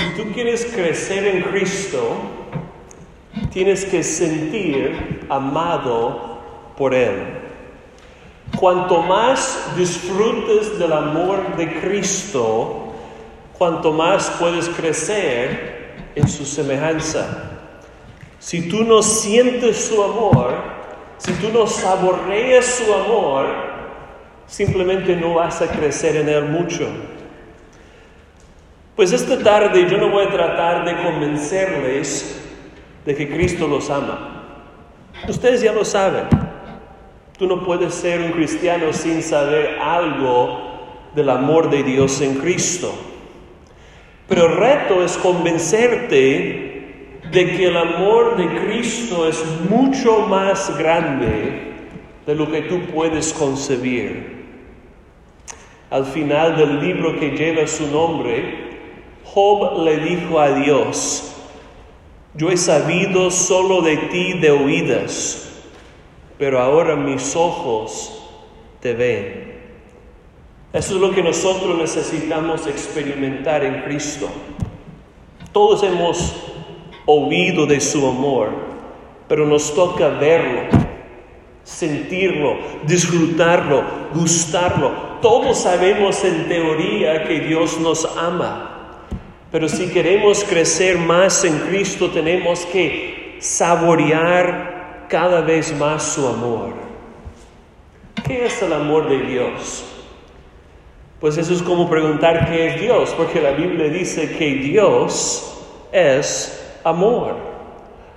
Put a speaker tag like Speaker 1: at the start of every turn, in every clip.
Speaker 1: Si tú quieres crecer en Cristo, tienes que sentir amado por Él. Cuanto más disfrutes del amor de Cristo, cuanto más puedes crecer en su semejanza. Si tú no sientes su amor, si tú no saboreas su amor, simplemente no vas a crecer en él mucho. Pues esta tarde yo no voy a tratar de convencerles de que Cristo los ama. Ustedes ya lo saben. Tú no puedes ser un cristiano sin saber algo del amor de Dios en Cristo. Pero el reto es convencerte de que el amor de Cristo es mucho más grande de lo que tú puedes concebir. Al final del libro que lleva su nombre, Job le dijo a Dios, yo he sabido solo de ti de oídas pero ahora mis ojos te ven. Eso es lo que nosotros necesitamos experimentar en Cristo. Todos hemos oído de su amor, pero nos toca verlo, sentirlo, disfrutarlo, gustarlo. Todos sabemos en teoría que Dios nos ama, pero si queremos crecer más en Cristo tenemos que saborear cada vez más su amor. ¿Qué es el amor de Dios? Pues eso es como preguntar qué es Dios, porque la Biblia dice que Dios es amor.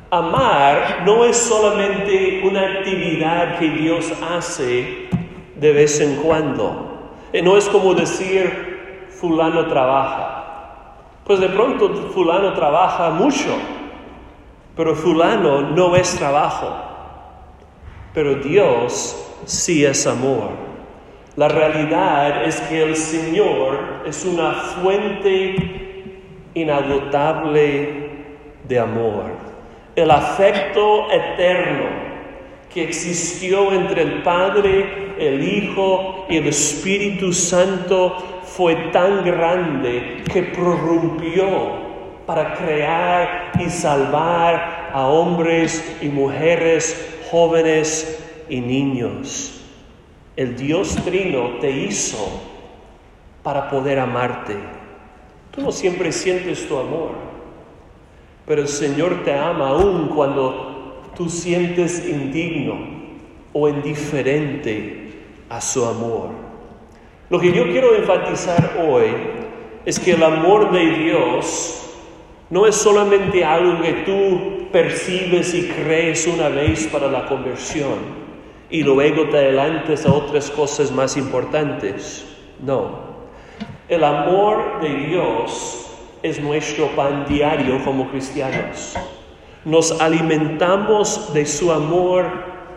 Speaker 1: Amar no es solamente una actividad que Dios hace de vez en cuando. No es como decir fulano trabaja. Pues de pronto fulano trabaja mucho, pero fulano no es trabajo. Pero Dios sí es amor. La realidad es que el Señor es una fuente inagotable de amor. El afecto eterno que existió entre el Padre, el Hijo y el Espíritu Santo fue tan grande que prorrumpió para crear y salvar a hombres y mujeres, jóvenes y niños. El Dios Trino te hizo para poder amarte. Tú no siempre sientes tu amor, pero el Señor te ama aún cuando tú sientes indigno o indiferente a su amor. Lo que yo quiero enfatizar hoy es que el amor de Dios no es solamente algo que tú percibes y crees una vez para la conversión y luego te adelantes a otras cosas más importantes. No. El amor de Dios es nuestro pan diario como cristianos. Nos alimentamos de su amor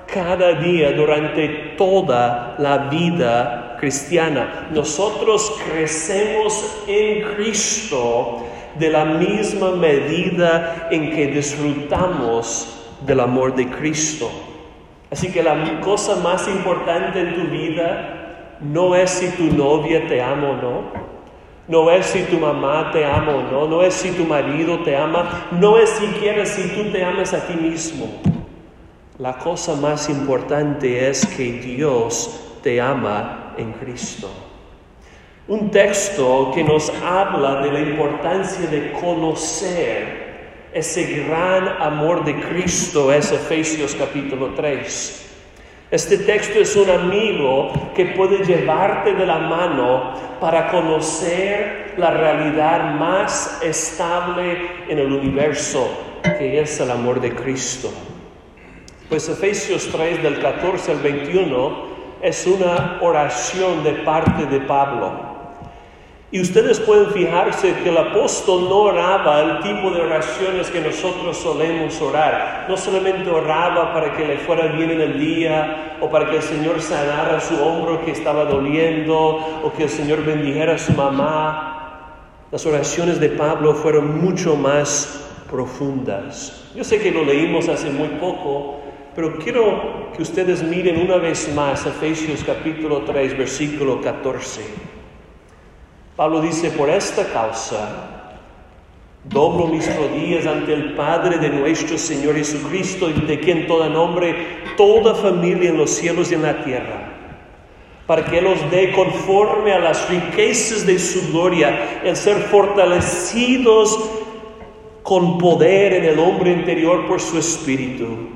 Speaker 1: cada día durante toda la vida cristiana. Nosotros crecemos en Cristo de la misma medida en que disfrutamos del amor de Cristo. Así que la cosa más importante en tu vida no es si tu novia te ama o no, no es si tu mamá te ama o no, no es si tu marido te ama, no es siquiera si tú te amas a ti mismo. La cosa más importante es que Dios te ama en Cristo. Un texto que nos habla de la importancia de conocer ese gran amor de Cristo es Efesios capítulo 3. Este texto es un amigo que puede llevarte de la mano para conocer la realidad más estable en el universo, que es el amor de Cristo. Pues Efesios 3 del 14 al 21 es una oración de parte de Pablo. Y ustedes pueden fijarse que el apóstol no oraba el tipo de oraciones que nosotros solemos orar. No solamente oraba para que le fuera bien en el día o para que el Señor sanara su hombro que estaba doliendo o que el Señor bendijera a su mamá. Las oraciones de Pablo fueron mucho más profundas. Yo sé que lo leímos hace muy poco, pero quiero que ustedes miren una vez más Efesios capítulo 3, versículo 14. Pablo dice, por esta causa, Doblo mis rodillas ante el Padre de nuestro Señor Jesucristo, de quien toda nombre, toda familia en los cielos y en la tierra, para que los dé conforme a las riquezas de su gloria, el ser fortalecidos con poder en el hombre interior por su Espíritu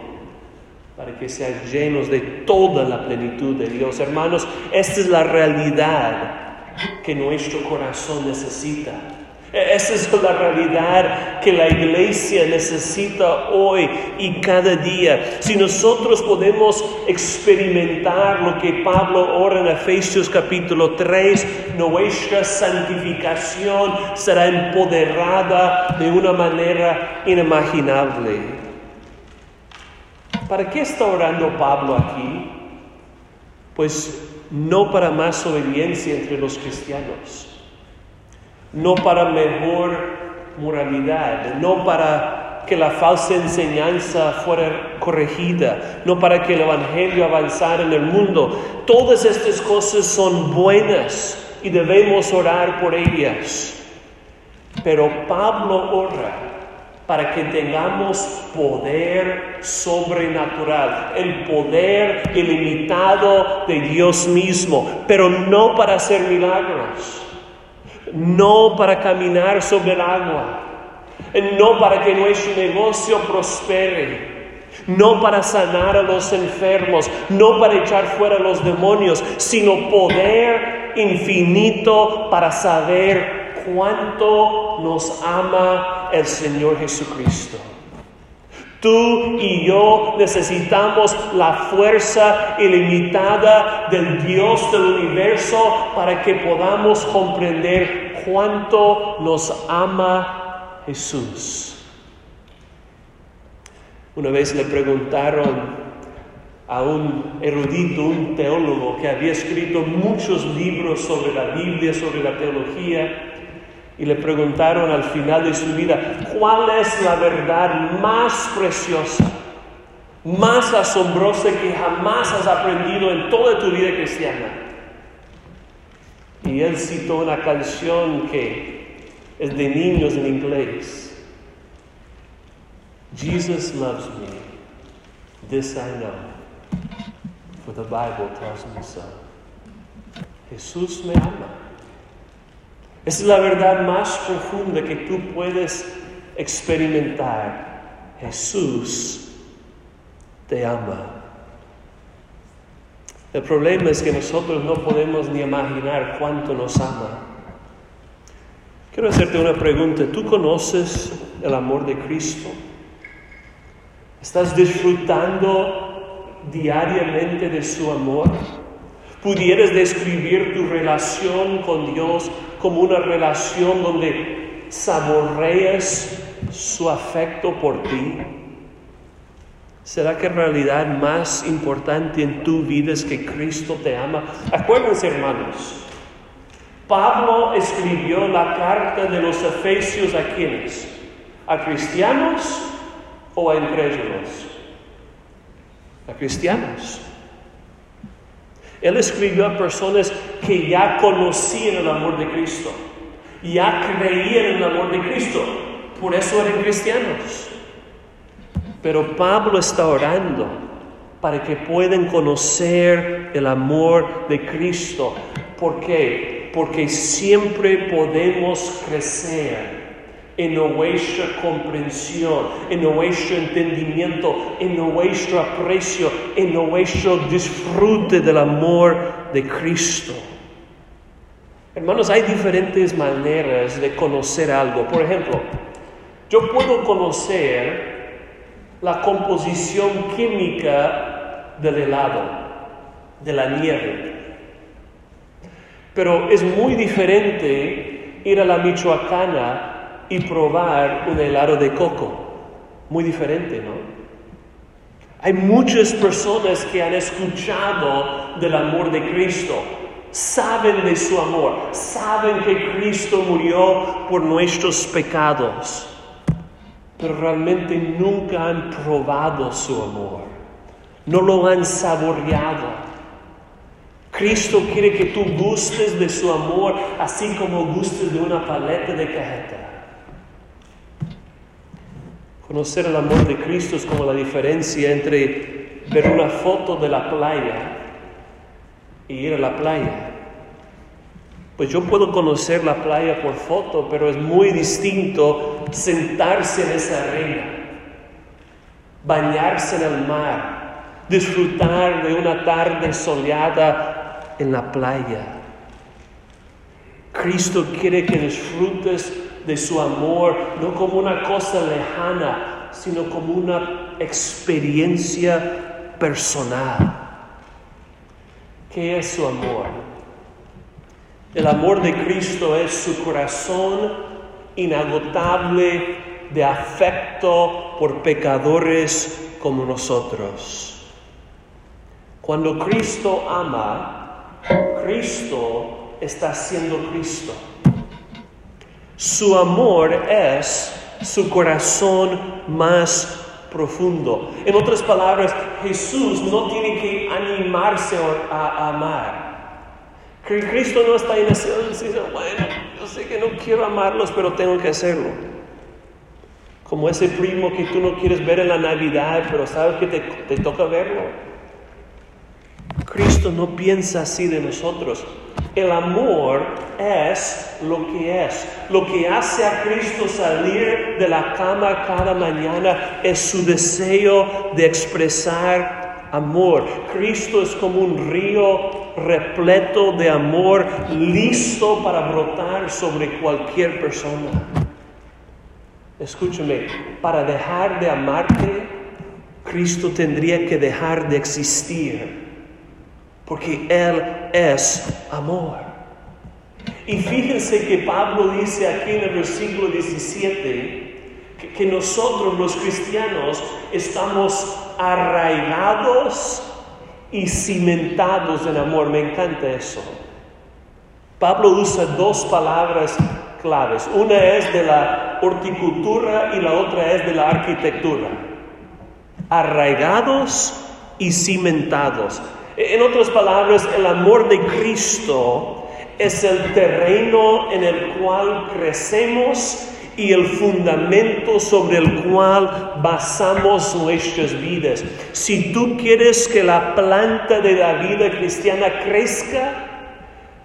Speaker 1: para que sean llenos de toda la plenitud de Dios. Hermanos, esta es la realidad que nuestro corazón necesita. Esa es la realidad que la iglesia necesita hoy y cada día. Si nosotros podemos experimentar lo que Pablo ora en Efesios capítulo 3, nuestra santificación será empoderada de una manera inimaginable. ¿Para qué está orando Pablo aquí? Pues no para más obediencia entre los cristianos, no para mejor moralidad, no para que la falsa enseñanza fuera corregida, no para que el Evangelio avanzara en el mundo. Todas estas cosas son buenas y debemos orar por ellas. Pero Pablo ora para que tengamos poder sobrenatural, el poder ilimitado de Dios mismo, pero no para hacer milagros, no para caminar sobre el agua, no para que nuestro negocio prospere, no para sanar a los enfermos, no para echar fuera a los demonios, sino poder infinito para saber cuánto nos ama el Señor Jesucristo. Tú y yo necesitamos la fuerza ilimitada del Dios del universo para que podamos comprender cuánto nos ama Jesús. Una vez le preguntaron a un erudito, un teólogo que había escrito muchos libros sobre la Biblia, sobre la teología, y le preguntaron al final de su vida, ¿cuál es la verdad más preciosa, más asombrosa que jamás has aprendido en toda tu vida cristiana? Y él citó una canción que es de niños en inglés. Jesus loves me, this I know, for the Bible tells me so. Jesús me ama. Es la verdad más profunda que tú puedes experimentar. Jesús te ama. El problema es que nosotros no podemos ni imaginar cuánto nos ama. Quiero hacerte una pregunta. ¿Tú conoces el amor de Cristo? ¿Estás disfrutando diariamente de su amor? ¿Pudieras describir tu relación con Dios como una relación donde saboreas su afecto por ti? ¿Será que en realidad más importante en tu vida es que Cristo te ama? Acuérdense, hermanos, Pablo escribió la carta de los Efesios a quienes? ¿A cristianos o a incrédulos? A cristianos. Él escribió a personas que ya conocían el amor de Cristo, ya creían en el amor de Cristo, por eso eran cristianos. Pero Pablo está orando para que puedan conocer el amor de Cristo. ¿Por qué? Porque siempre podemos crecer en nuestra comprensión, en nuestro entendimiento, en nuestro aprecio, en nuestro disfrute del amor de Cristo. Hermanos, hay diferentes maneras de conocer algo. Por ejemplo, yo puedo conocer la composición química del helado, de la nieve. Pero es muy diferente ir a la Michoacana y probar un helado de coco. Muy diferente, ¿no? Hay muchas personas que han escuchado del amor de Cristo, saben de su amor, saben que Cristo murió por nuestros pecados, pero realmente nunca han probado su amor, no lo han saboreado. Cristo quiere que tú gustes de su amor así como gustes de una paleta de cajeta. Conocer el amor de Cristo es como la diferencia entre ver una foto de la playa ir a la playa. Pues yo puedo conocer la playa por foto, pero es muy distinto sentarse en esa arena, bañarse en el mar, disfrutar de una tarde soleada en la playa. Cristo quiere que disfrutes de su amor, no como una cosa lejana, sino como una experiencia personal. ¿Qué es su amor? El amor de Cristo es su corazón inagotable de afecto por pecadores como nosotros. Cuando Cristo ama, Cristo está siendo Cristo. Su amor es su corazón más profundo. En otras palabras, Jesús no tiene que animarse a amar. Cristo no está en ese dice, bueno, yo sé que no quiero amarlos, pero tengo que hacerlo. Como ese primo que tú no quieres ver en la Navidad, pero sabes que te, te toca verlo. Cristo no piensa así de nosotros. El amor es lo que es. Lo que hace a Cristo salir de la cama cada mañana es su deseo de expresar amor. Cristo es como un río repleto de amor, listo para brotar sobre cualquier persona. Escúchame, para dejar de amarte, Cristo tendría que dejar de existir porque Él es amor. Y fíjense que Pablo dice aquí en el versículo 17 que, que nosotros los cristianos estamos arraigados y cimentados en amor. Me encanta eso. Pablo usa dos palabras claves. Una es de la horticultura y la otra es de la arquitectura. Arraigados y cimentados. En otras palabras, el amor de Cristo es el terreno en el cual crecemos y el fundamento sobre el cual basamos nuestras vidas. Si tú quieres que la planta de la vida cristiana crezca,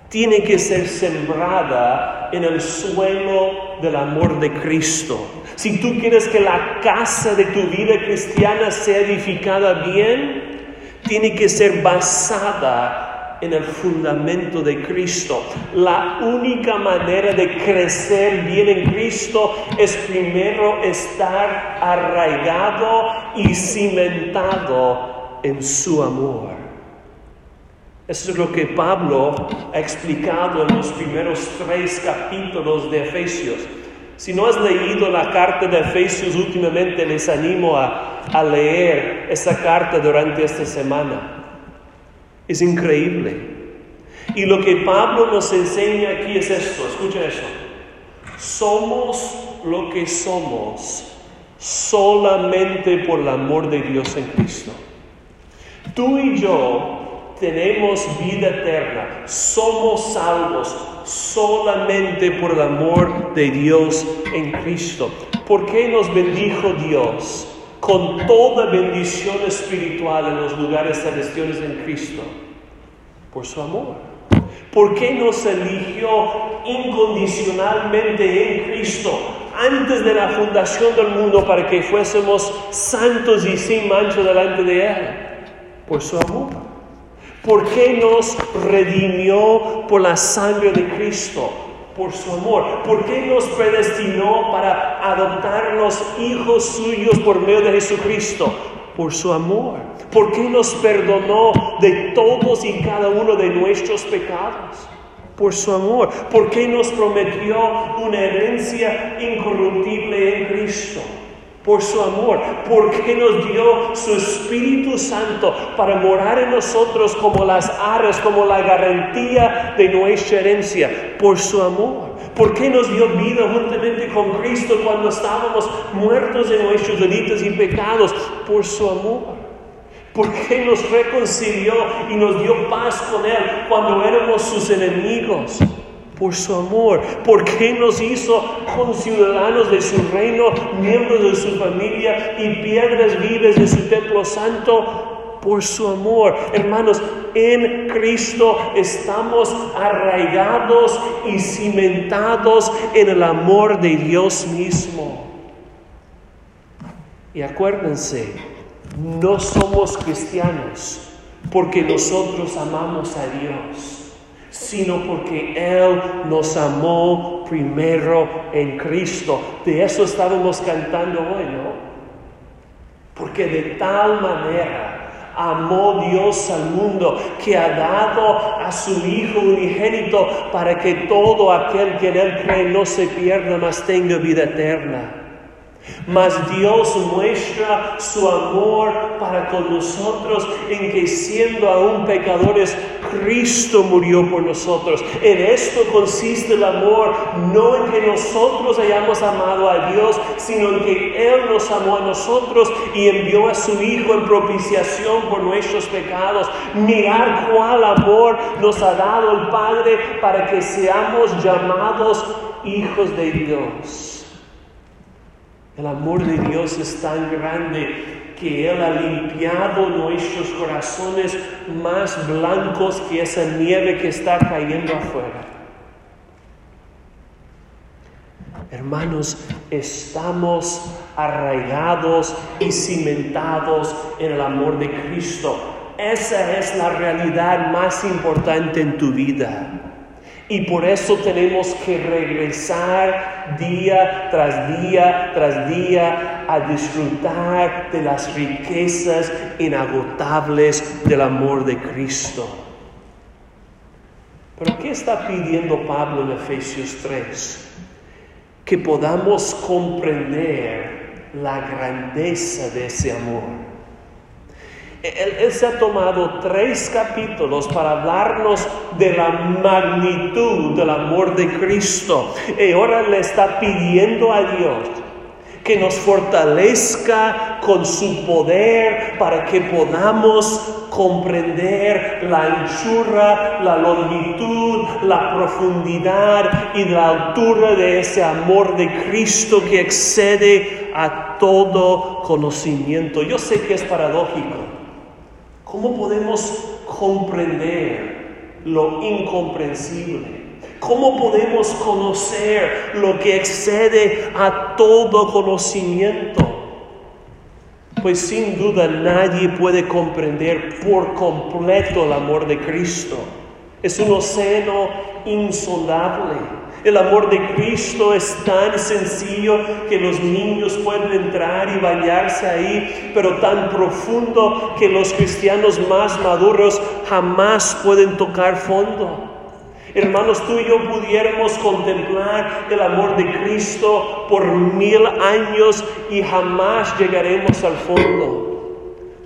Speaker 1: tiene que ser sembrada en el suelo del amor de Cristo. Si tú quieres que la casa de tu vida cristiana sea edificada bien, tiene que ser basada en el fundamento de Cristo. La única manera de crecer bien en Cristo es primero estar arraigado y cimentado en su amor. Eso es lo que Pablo ha explicado en los primeros tres capítulos de Efesios. Si no has leído la carta de Efesios últimamente, les animo a, a leer esa carta durante esta semana. Es increíble. Y lo que Pablo nos enseña aquí es esto, escucha eso. Somos lo que somos solamente por el amor de Dios en Cristo. Tú y yo tenemos vida eterna, somos salvos solamente por el amor de Dios en Cristo. ¿Por qué nos bendijo Dios con toda bendición espiritual en los lugares celestiales en Cristo? Por su amor. ¿Por qué nos eligió incondicionalmente en Cristo antes de la fundación del mundo para que fuésemos santos y sin mancha delante de Él? Por su amor. ¿Por qué nos redimió por la sangre de Cristo? Por su amor. ¿Por qué nos predestinó para adoptarnos hijos suyos por medio de Jesucristo? Por su amor. ¿Por qué nos perdonó de todos y cada uno de nuestros pecados? Por su amor. ¿Por qué nos prometió una herencia incorruptible en Cristo? Por su amor, porque nos dio su Espíritu Santo para morar en nosotros como las aras, como la garantía de nuestra herencia, por su amor. ¿Por qué nos dio vida juntamente con Cristo cuando estábamos muertos de nuestros delitos y pecados? Por su amor. ¿Por qué nos reconcilió y nos dio paz con Él cuando éramos sus enemigos? Por su amor. ¿Por qué nos hizo conciudadanos de su reino, miembros de su familia y piedras vivas de su templo santo? Por su amor. Hermanos, en Cristo estamos arraigados y cimentados en el amor de Dios mismo. Y acuérdense, no somos cristianos porque nosotros amamos a Dios sino porque Él nos amó primero en Cristo. De eso estábamos cantando hoy, ¿no? Porque de tal manera amó Dios al mundo que ha dado a su Hijo unigénito para que todo aquel que en Él cree no se pierda, mas tenga vida eterna. Mas Dios muestra su amor para con nosotros en que siendo aún pecadores, Cristo murió por nosotros. En esto consiste el amor, no en que nosotros hayamos amado a Dios, sino en que Él nos amó a nosotros y envió a su Hijo en propiciación por nuestros pecados. Mirar cuál amor nos ha dado el Padre para que seamos llamados hijos de Dios. El amor de Dios es tan grande que Él ha limpiado nuestros corazones más blancos que esa nieve que está cayendo afuera. Hermanos, estamos arraigados y cimentados en el amor de Cristo. Esa es la realidad más importante en tu vida. Y por eso tenemos que regresar día tras día tras día a disfrutar de las riquezas inagotables del amor de Cristo. Pero ¿qué está pidiendo Pablo en Efesios 3? Que podamos comprender la grandeza de ese amor él, se ha tomado tres capítulos para hablarnos de la magnitud del amor de Cristo. Y ahora le está pidiendo a Dios que nos fortalezca con su poder para que podamos comprender la anchura, la longitud, la profundidad y la altura de ese amor de Cristo que excede a todo conocimiento. Yo sé que es paradójico. ¿Cómo podemos comprender lo incomprensible? ¿Cómo podemos conocer lo que excede a todo conocimiento? Pues sin duda nadie puede comprender por completo el amor de Cristo. Es un océano insondable el amor de Cristo es tan sencillo que los niños pueden entrar y bañarse ahí, pero tan profundo que los cristianos más maduros jamás pueden tocar fondo. Hermanos, tú y yo pudiéramos contemplar el amor de Cristo por mil años y jamás llegaremos al fondo.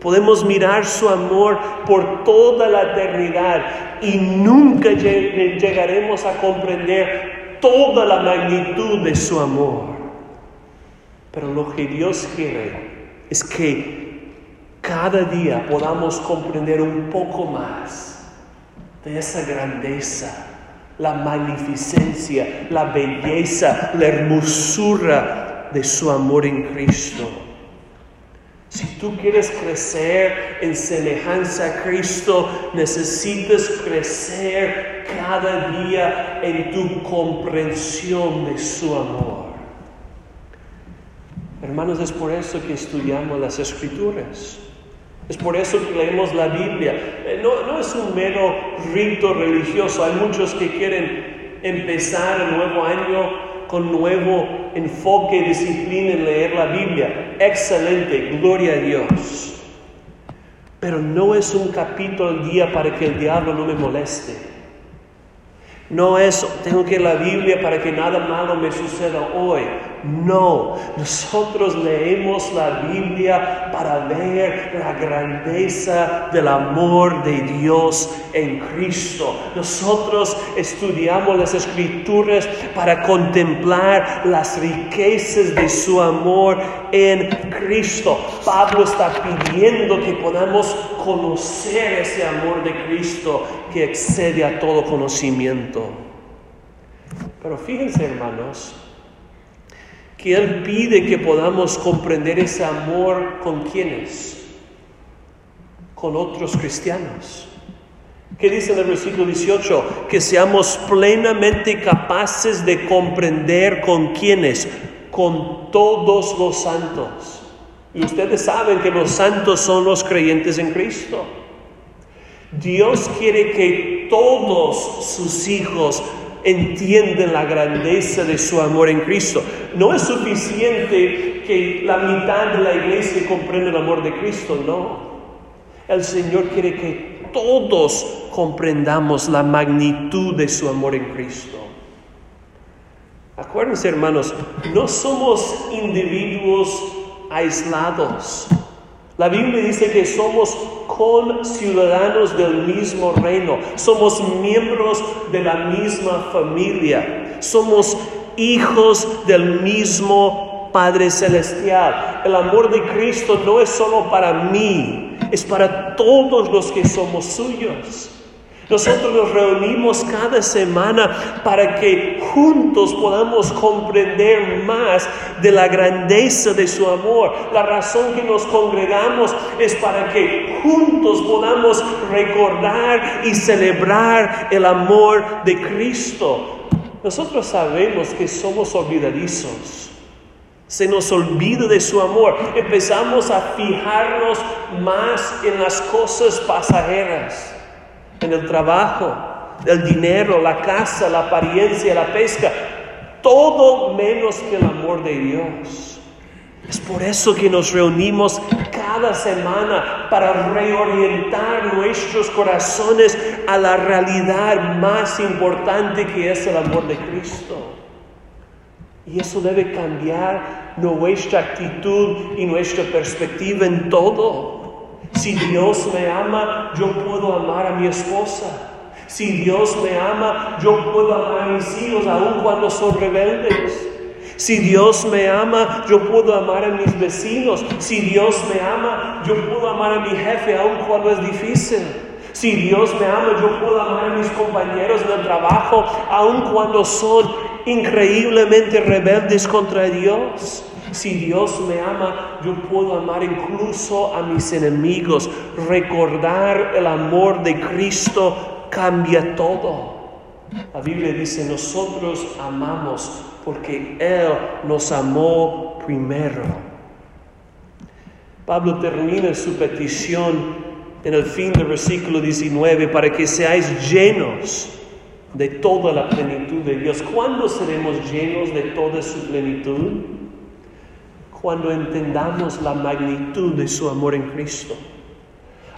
Speaker 1: Podemos mirar su amor por toda la eternidad y nunca llegaremos a comprender toda la magnitud de su amor. Pero lo que Dios quiere es que cada día podamos comprender un poco más de esa grandeza, la magnificencia, la belleza, la hermosura de su amor en Cristo. Si tú quieres crecer en semejanza a Cristo, necesitas crecer cada día en tu comprensión de su amor. Hermanos, es por eso que estudiamos las escrituras. Es por eso que leemos la Biblia. Eh, no, no es un mero rito religioso. Hay muchos que quieren empezar el nuevo año con nuevo enfoque y disciplina en leer la Biblia. Excelente, gloria a Dios. Pero no es un capítulo al día para que el diablo no me moleste. No es, tengo que leer la Biblia para que nada malo me suceda hoy. No, nosotros leemos la Biblia para ver la grandeza del amor de Dios en Cristo. Nosotros estudiamos las escrituras para contemplar las riquezas de su amor en Cristo. Pablo está pidiendo que podamos conocer ese amor de Cristo que excede a todo conocimiento. Pero fíjense hermanos, que Él pide que podamos comprender ese amor con quienes, con otros cristianos. ¿Qué dice en el versículo 18? Que seamos plenamente capaces de comprender con quienes, con todos los santos. Y ustedes saben que los santos son los creyentes en Cristo. Dios quiere que todos sus hijos entienden la grandeza de su amor en Cristo. No es suficiente que la mitad de la iglesia comprenda el amor de Cristo, no. El Señor quiere que todos comprendamos la magnitud de su amor en Cristo. Acuérdense, hermanos, no somos individuos aislados. La Biblia dice que somos con ciudadanos del mismo reino, somos miembros de la misma familia, somos hijos del mismo Padre Celestial. El amor de Cristo no es solo para mí, es para todos los que somos suyos. Nosotros nos reunimos cada semana para que juntos podamos comprender más de la grandeza de su amor. La razón que nos congregamos es para que juntos podamos recordar y celebrar el amor de Cristo. Nosotros sabemos que somos olvidadizos. Se nos olvida de su amor. Empezamos a fijarnos más en las cosas pasajeras en el trabajo, el dinero, la casa, la apariencia, la pesca, todo menos que el amor de Dios. Es por eso que nos reunimos cada semana para reorientar nuestros corazones a la realidad más importante que es el amor de Cristo. Y eso debe cambiar nuestra actitud y nuestra perspectiva en todo. Si Dios me ama, yo puedo amar a mi esposa. Si Dios me ama, yo puedo amar a mis hijos aun cuando son rebeldes. Si Dios me ama, yo puedo amar a mis vecinos. Si Dios me ama, yo puedo amar a mi jefe aun cuando es difícil. Si Dios me ama, yo puedo amar a mis compañeros del trabajo aun cuando son increíblemente rebeldes contra Dios. Si Dios me ama, yo puedo amar incluso a mis enemigos. Recordar el amor de Cristo cambia todo. La Biblia dice, nosotros amamos porque Él nos amó primero. Pablo termina su petición en el fin del versículo 19 para que seáis llenos de toda la plenitud de Dios. ¿Cuándo seremos llenos de toda su plenitud? Cuando entendamos la magnitud de su amor en Cristo.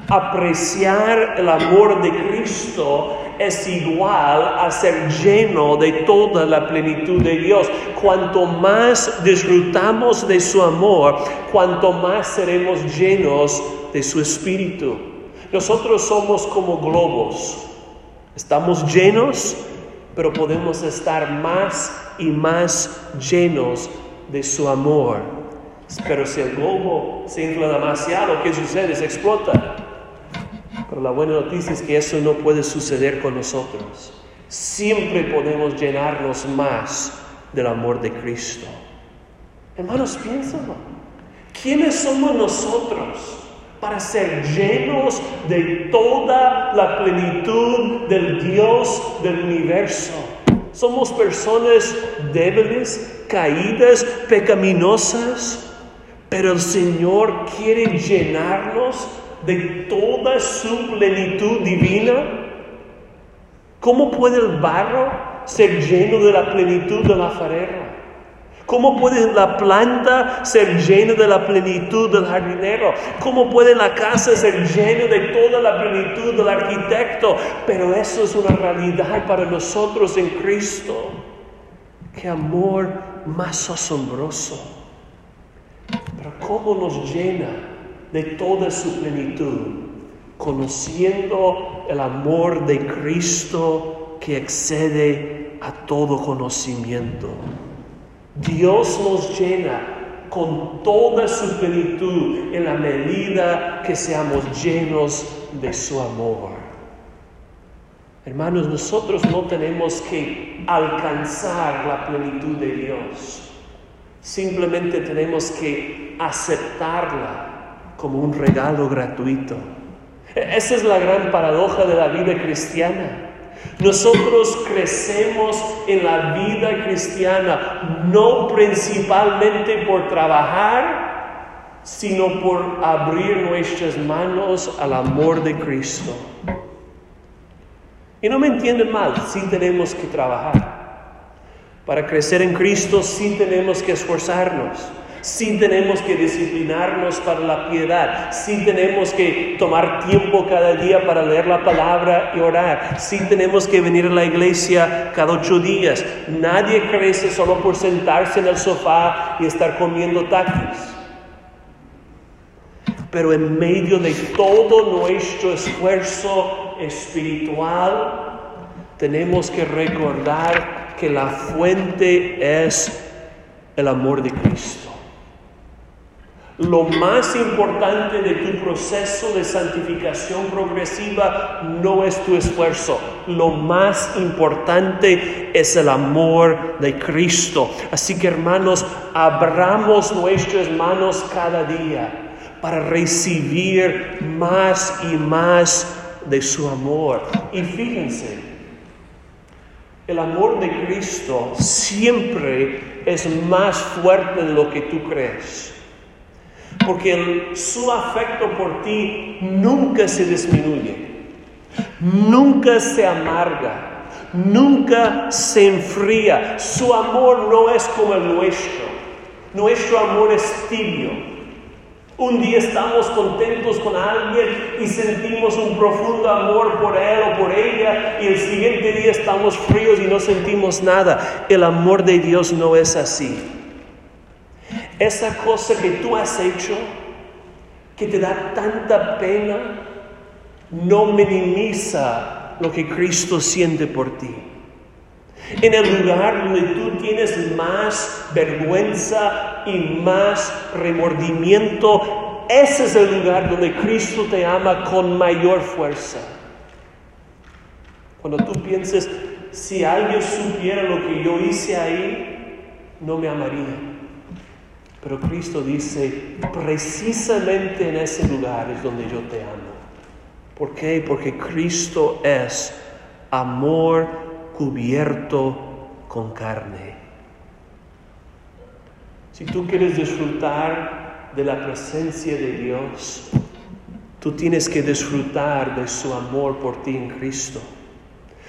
Speaker 1: Apreciar el amor de Cristo es igual a ser lleno de toda la plenitud de Dios. Cuanto más disfrutamos de su amor, cuanto más seremos llenos de su espíritu. Nosotros somos como globos. Estamos llenos, pero podemos estar más y más llenos de su amor. Pero si el globo se infla demasiado, ¿qué sucede? Se explota. Pero la buena noticia es que eso no puede suceder con nosotros. Siempre podemos llenarnos más del amor de Cristo. Hermanos, piénsalo. ¿Quiénes somos nosotros para ser llenos de toda la plenitud del Dios del universo? Somos personas débiles, caídas, pecaminosas. Pero el Señor quiere llenarnos de toda su plenitud divina. ¿Cómo puede el barro ser lleno de la plenitud del alfarero? ¿Cómo puede la planta ser llena de la plenitud del jardinero? ¿Cómo puede la casa ser llena de toda la plenitud del arquitecto? Pero eso es una realidad para nosotros en Cristo. Qué amor más asombroso. Pero cómo nos llena de toda su plenitud, conociendo el amor de Cristo que excede a todo conocimiento. Dios nos llena con toda su plenitud en la medida que seamos llenos de su amor. Hermanos, nosotros no tenemos que alcanzar la plenitud de Dios. Simplemente tenemos que aceptarla como un regalo gratuito. Esa es la gran paradoja de la vida cristiana. Nosotros crecemos en la vida cristiana no principalmente por trabajar, sino por abrir nuestras manos al amor de Cristo. Y no me entienden mal, sí tenemos que trabajar. Para crecer en Cristo sí tenemos que esforzarnos. Sí tenemos que disciplinarnos para la piedad. Sí tenemos que tomar tiempo cada día para leer la palabra y orar. Sí tenemos que venir a la iglesia cada ocho días. Nadie crece solo por sentarse en el sofá y estar comiendo taquis. Pero en medio de todo nuestro esfuerzo espiritual, tenemos que recordar que la fuente es el amor de Cristo. Lo más importante de tu proceso de santificación progresiva no es tu esfuerzo. Lo más importante es el amor de Cristo. Así que hermanos, abramos nuestras manos cada día para recibir más y más de su amor. Y fíjense, el amor de Cristo siempre es más fuerte de lo que tú crees porque su afecto por ti nunca se disminuye, nunca se amarga, nunca se enfría. Su amor no es como el nuestro, nuestro amor es tibio. Un día estamos contentos con alguien y sentimos un profundo amor por él o por ella y el siguiente día estamos fríos y no sentimos nada. El amor de Dios no es así. Esa cosa que tú has hecho, que te da tanta pena, no minimiza lo que Cristo siente por ti. En el lugar donde tú tienes más vergüenza y más remordimiento, ese es el lugar donde Cristo te ama con mayor fuerza. Cuando tú pienses, si alguien supiera lo que yo hice ahí, no me amaría. Pero Cristo dice, precisamente en ese lugar es donde yo te amo. ¿Por qué? Porque Cristo es amor cubierto con carne. Si tú quieres disfrutar de la presencia de Dios, tú tienes que disfrutar de su amor por ti en Cristo.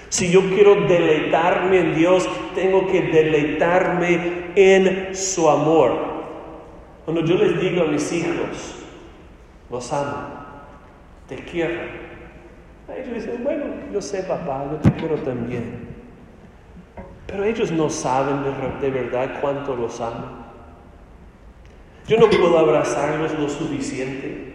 Speaker 1: Si yo quiero deleitarme en Dios, tengo que deleitarme en su amor. Cuando yo les digo a mis hijos, los amo, te quiero, ellos dicen, bueno, yo sé papá, yo te quiero también. Pero ellos no saben de, verdad cuánto los amo. Yo no puedo abrazarlos lo suficiente.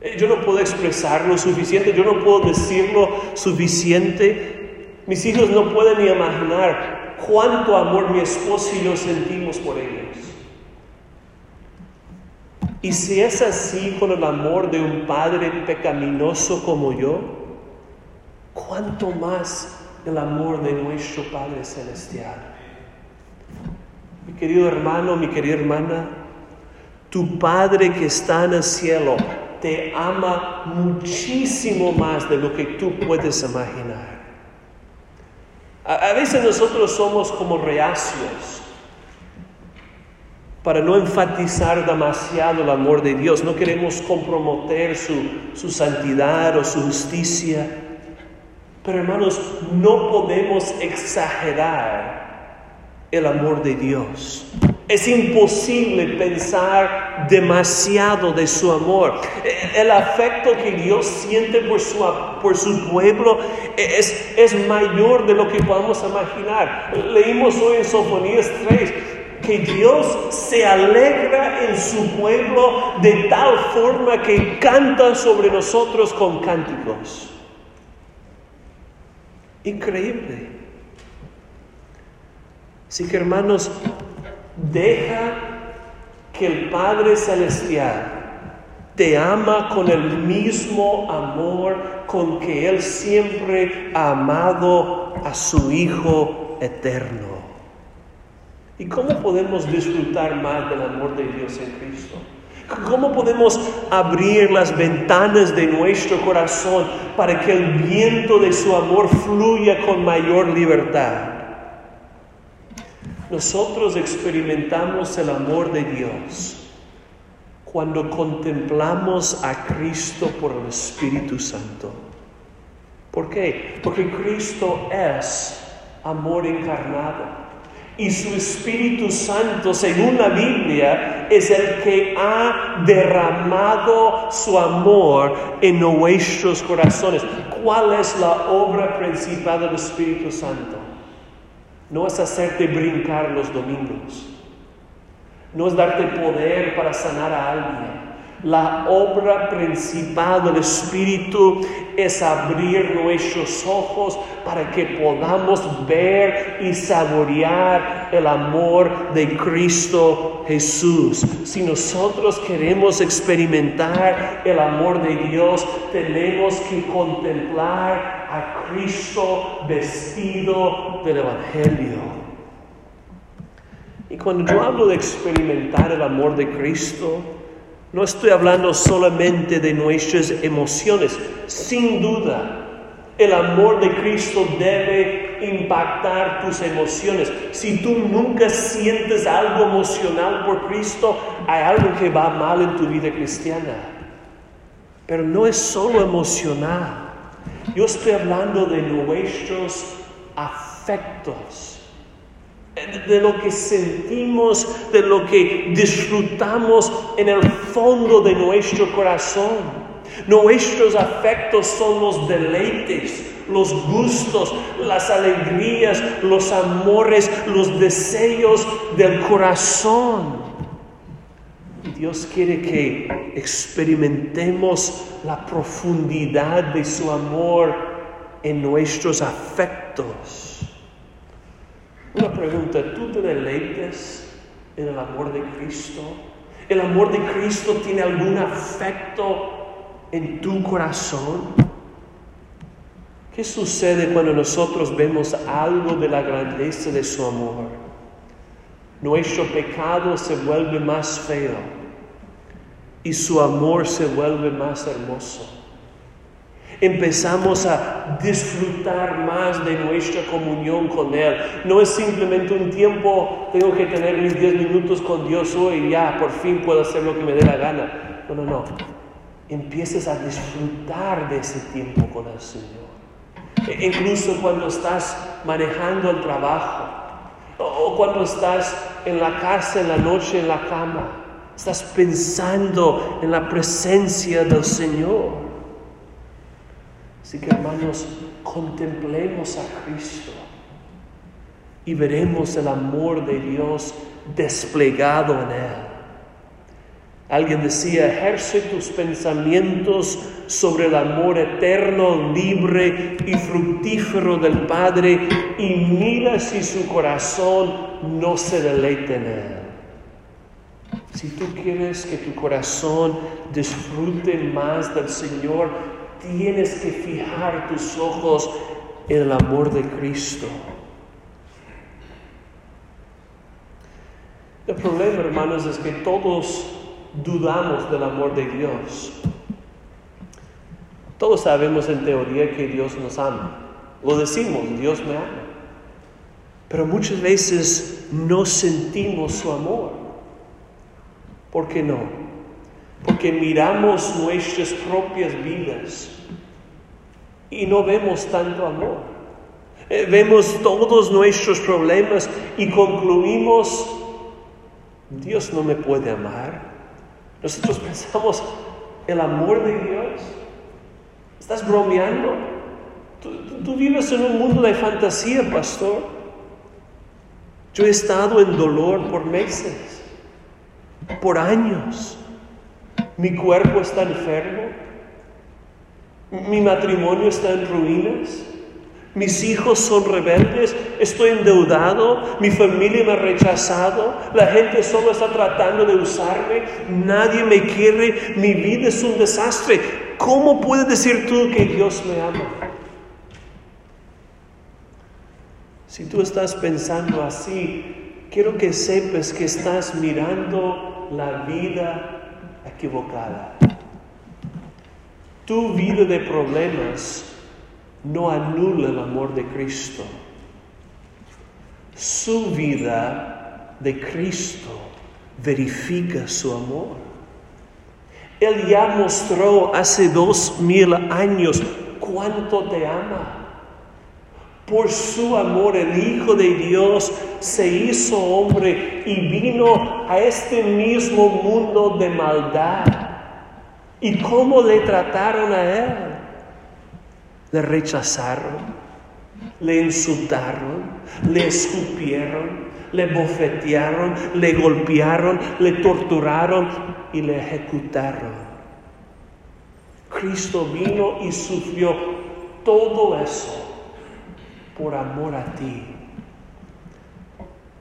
Speaker 1: Eh, yo no puedo expresar lo suficiente. Yo no puedo decirlo suficiente. Mis hijos no pueden ni imaginar cuánto amor mi esposo y yo sentimos por ellos. Y si es así con el amor de un Padre pecaminoso como yo, ¿cuánto más el amor de nuestro Padre Celestial? Mi querido hermano, mi querida hermana, tu Padre que está en el cielo te ama muchísimo más de lo que tú puedes imaginar. A, veces nosotros somos como reacios para no enfatizar demasiado el amor de Dios. No queremos comprometer su, santidad o su justicia. Pero hermanos, no podemos exagerar el amor de Dios. Es imposible pensar demasiado de su amor. El afecto que Dios siente por su, por su pueblo es, es mayor de lo que podemos imaginar. Leímos hoy en Sofonías 3 que Dios se alegra en su pueblo de tal forma que canta sobre nosotros con cánticos. Increíble. Así que hermanos, deja que el Padre Celestial te ama con el mismo amor con que Él siempre ha amado a su Hijo eterno. ¿Y cómo podemos disfrutar más del amor de Dios en Cristo? ¿Cómo podemos abrir las ventanas de nuestro corazón para que el viento de su amor fluya con mayor libertad? Nosotros experimentamos el amor de Dios cuando contemplamos a Cristo por el Espíritu Santo. ¿Por qué? Porque Cristo es amor encarnado. Y su Espíritu Santo, según la Biblia, es el que ha derramado su amor en nuestros corazones. ¿Cuál es la obra principal del Espíritu Santo? No es hacerte brincar los domingos no es darte poder para sanar a alguien. La obra principal del Espíritu es abrir nuestros ojos para que podamos ver y saborear el amor de Cristo Jesús. Si nosotros queremos experimentar el amor de Dios, tenemos que contemplar a Cristo vestido del Evangelio. Y cuando yo hablo de experimentar el amor de Cristo, no estoy hablando solamente de nuestras emociones. Sin duda, el amor de Cristo debe impactar tus emociones. Si tú nunca sientes algo emocional por Cristo, hay algo que va mal en tu vida cristiana. Pero no es solo emocional. Yo estoy hablando de nuestros afectos de lo que sentimos, de lo que disfrutamos en el fondo de nuestro corazón. Nuestros afectos son los deleites, los gustos, las alegrías, los amores, los deseos del corazón. Dios quiere que experimentemos la profundidad de su amor en nuestros afectos. Una pregunta, ¿tú te deleites en el amor de Cristo? ¿El amor de Cristo tiene algún afecto en tu corazón? ¿Qué sucede cuando nosotros vemos algo de la grandeza de su amor? Nuestro pecado se vuelve más feo y su amor se vuelve más hermoso empezamos a disfrutar más de nuestra comunión con Él. No es simplemente un tiempo, tengo que tener mis 10 minutos con Dios hoy y ya, por fin puedo hacer lo que me dé la gana. No, no, no. Empieces a disfrutar de ese tiempo con el Señor. E incluso cuando estás manejando el trabajo o cuando estás en la casa en la noche en la cama, estás pensando en la presencia del Señor. Así que hermanos, contemplemos a Cristo y veremos el amor de Dios desplegado en Él. Alguien decía, ejerce tus pensamientos sobre el amor eterno, libre y fructífero del Padre y mira si su corazón no se deleite en Él. Si tú quieres que tu corazón disfrute más del Señor, tienes que fijar tus ojos en el amor de Cristo. El problema, hermanos, es que todos dudamos del amor de Dios. Todos sabemos en teoría que Dios nos ama. Lo decimos, Dios me ama. Pero muchas veces no sentimos su amor. ¿Por qué no? Porque miramos nuestras propias vidas y no vemos tanto amor. Eh, vemos todos nuestros problemas y concluimos, Dios no me puede amar. Nosotros pensamos, el amor de Dios. ¿Estás bromeando? Tú, tú vives en un mundo de fantasía, pastor. Yo he estado en dolor por meses, por años. Mi cuerpo está enfermo. Mi matrimonio está en ruinas. Mis hijos son rebeldes, estoy endeudado, mi familia me ha rechazado, la gente solo está tratando de usarme, nadie me quiere, mi vida es un desastre. ¿Cómo puedes decir tú que Dios me ama? Si tú estás pensando así, quiero que sepas que estás mirando la vida equivocada. Tu vida de problemas no anula el amor de Cristo. Su vida de Cristo verifica su amor. Él ya mostró hace dos mil años cuánto te ama. Por su amor el Hijo de Dios se hizo hombre y vino a este mismo mundo de maldad. ¿Y cómo le trataron a Él? le rechazaron, le insultaron, le escupieron, le bofetearon, le golpearon, le torturaron y le ejecutaron. Cristo vino y sufrió todo eso por amor a ti.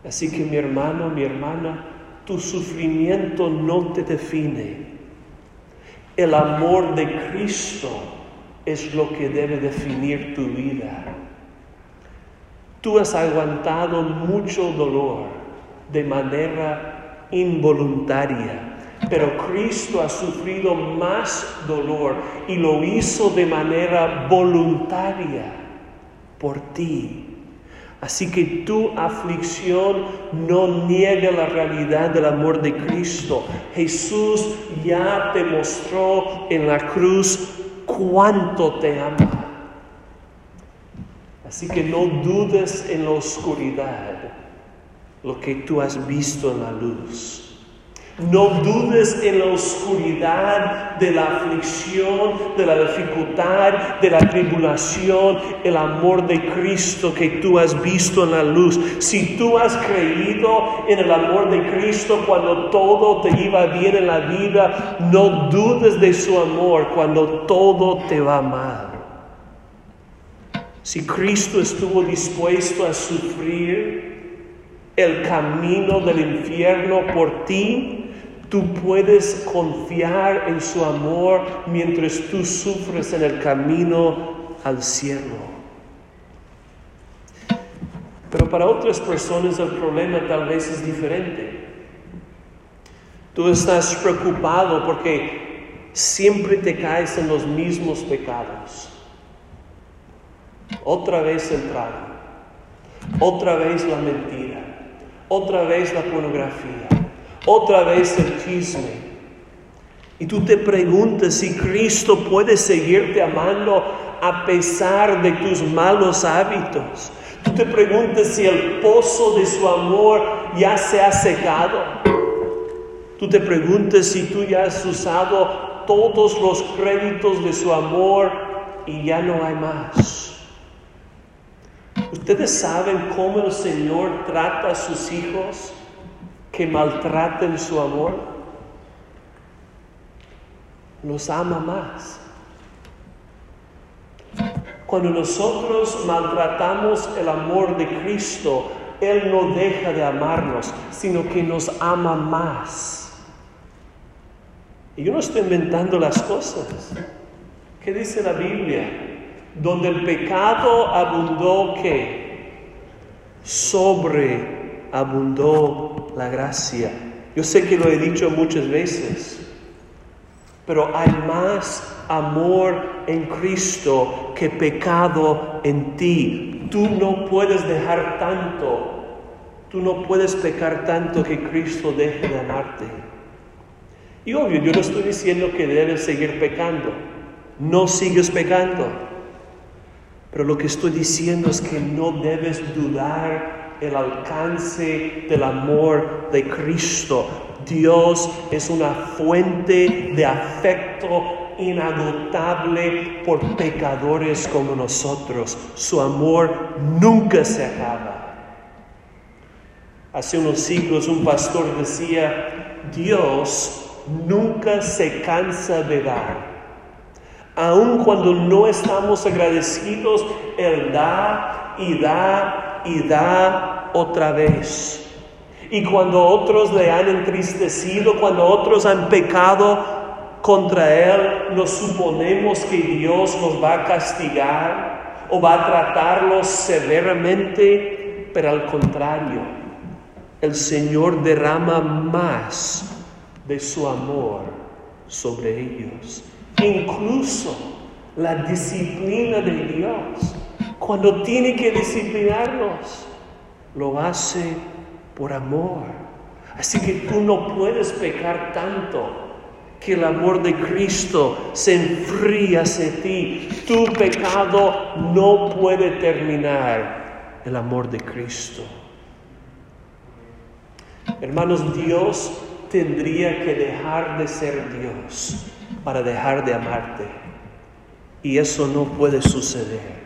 Speaker 1: Así que mi hermano, mi hermana, tu sufrimiento no te define. El amor de Cristo es lo que debe definir tu vida. Tú has aguantado mucho dolor de manera involuntaria, pero Cristo ha sufrido más dolor y lo hizo de manera voluntaria por ti. Así que tu aflicción no niega la realidad del amor de Cristo. Jesús ya te mostró en la cruz cuánto te ama. Así que no dudes en la oscuridad lo que tú has visto en la luz. No dudes en la oscuridad de la aflicción, de la dificultad, de la tribulación, el amor de Cristo que tú has visto en la luz. Si tú has creído en el amor de Cristo cuando todo te iba bien en la vida, no dudes de su amor cuando todo te va mal. Si Cristo estuvo dispuesto a sufrir el camino del infierno por ti, Tú puedes confiar en su amor mientras tú sufres en el camino al cielo. Pero para otras personas el problema tal vez es diferente. Tú estás preocupado porque siempre te caes en los mismos pecados. Otra vez el trago, otra vez la mentira, otra vez la pornografía otra vez el chisme. Y tú te preguntas si Cristo puede seguirte amando a pesar de tus malos hábitos. Tú te preguntas si el pozo de su amor ya se ha secado. Tú te preguntas si tú ya has usado todos los créditos de su amor y ya no hay más. Ustedes saben cómo el Señor trata a sus hijos que maltraten su amor, nos ama más. Cuando nosotros maltratamos el amor de Cristo, Él no deja de amarnos, sino que nos ama más. Y yo no estoy inventando las cosas. ¿Qué dice la Biblia? Donde el pecado abundó, ¿qué? Sobre abundó la gracia. Yo sé que lo he dicho muchas veces, pero hay más amor en Cristo que pecado en ti. Tú no puedes dejar tanto, tú no puedes pecar tanto que Cristo deje de amarte. Y obvio, yo no estoy diciendo que debes seguir pecando, no sigues pecando, pero lo que estoy diciendo es que no debes dudar el alcance del amor de Cristo. Dios es una fuente de afecto inagotable por pecadores como nosotros. Su amor nunca se acaba. Hace unos siglos un pastor decía, Dios nunca se cansa de dar. Aun cuando no estamos agradecidos, Él da y da y da otra vez. Y cuando otros le han entristecido, cuando otros han pecado contra Él, nos suponemos que Dios nos va a castigar o va a tratarlos severamente, pero al contrario, el Señor derrama más de su amor sobre ellos. Incluso la disciplina de Dios, cuando tiene que disciplinarnos, lo hace por amor. Así que tú no puedes pecar tanto que el amor de Cristo se enfría hacia ti. Tu pecado no puede terminar el amor de Cristo. Hermanos, Dios tendría que dejar de ser Dios para dejar de amarte. Y eso no puede suceder.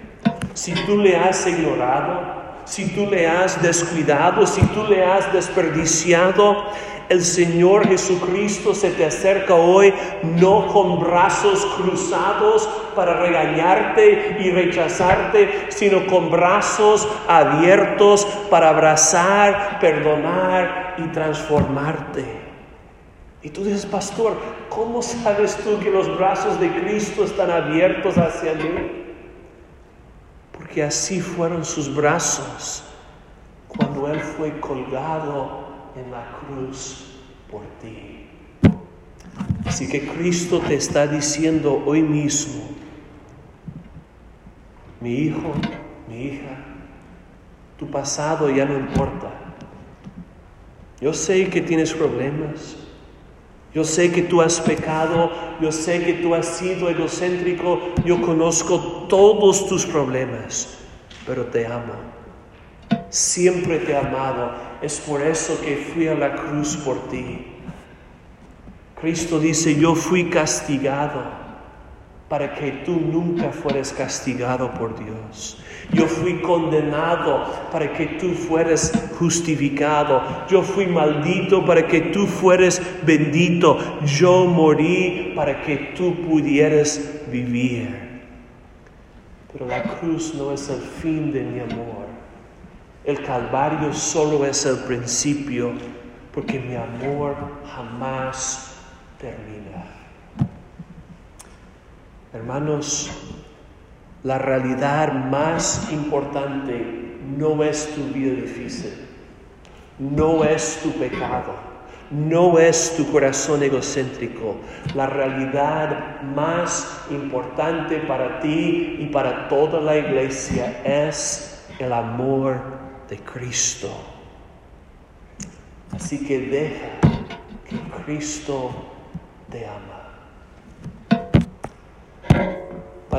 Speaker 1: Si tú le has ignorado, si tú le has descuidado, si tú le has desperdiciado, el Señor Jesucristo se te acerca hoy no con brazos cruzados para regañarte y rechazarte, sino con brazos abiertos para abrazar, perdonar y transformarte. Y tú dices, pastor, ¿cómo sabes tú que los brazos de Cristo están abiertos hacia mí? Porque así fueron sus brazos cuando Él fue colgado en la cruz por ti. Así que Cristo te está diciendo hoy mismo, mi hijo, mi hija, tu pasado ya no importa. Yo sé que tienes problemas, yo sé que tú has pecado, yo sé que tú has sido egocéntrico, yo conozco todos tus problemas, pero te amo. Siempre te he amado. Es por eso que fui a la cruz por ti. Cristo dice, yo fui castigado para que tú nunca fueras castigado por Dios. Yo fui condenado para que tú fueras justificado. Yo fui maldito para que tú fueras bendito. Yo morí para que tú pudieras vivir. Pero la cruz no es el fin de mi amor. El Calvario solo es el principio, porque mi amor jamás termina. Hermanos, la realidad más importante no es tu vida difícil, no es tu pecado, no es tu corazón egocéntrico. La realidad más importante para ti y para toda la iglesia es el amor de Cristo. Así que deja que Cristo te ama.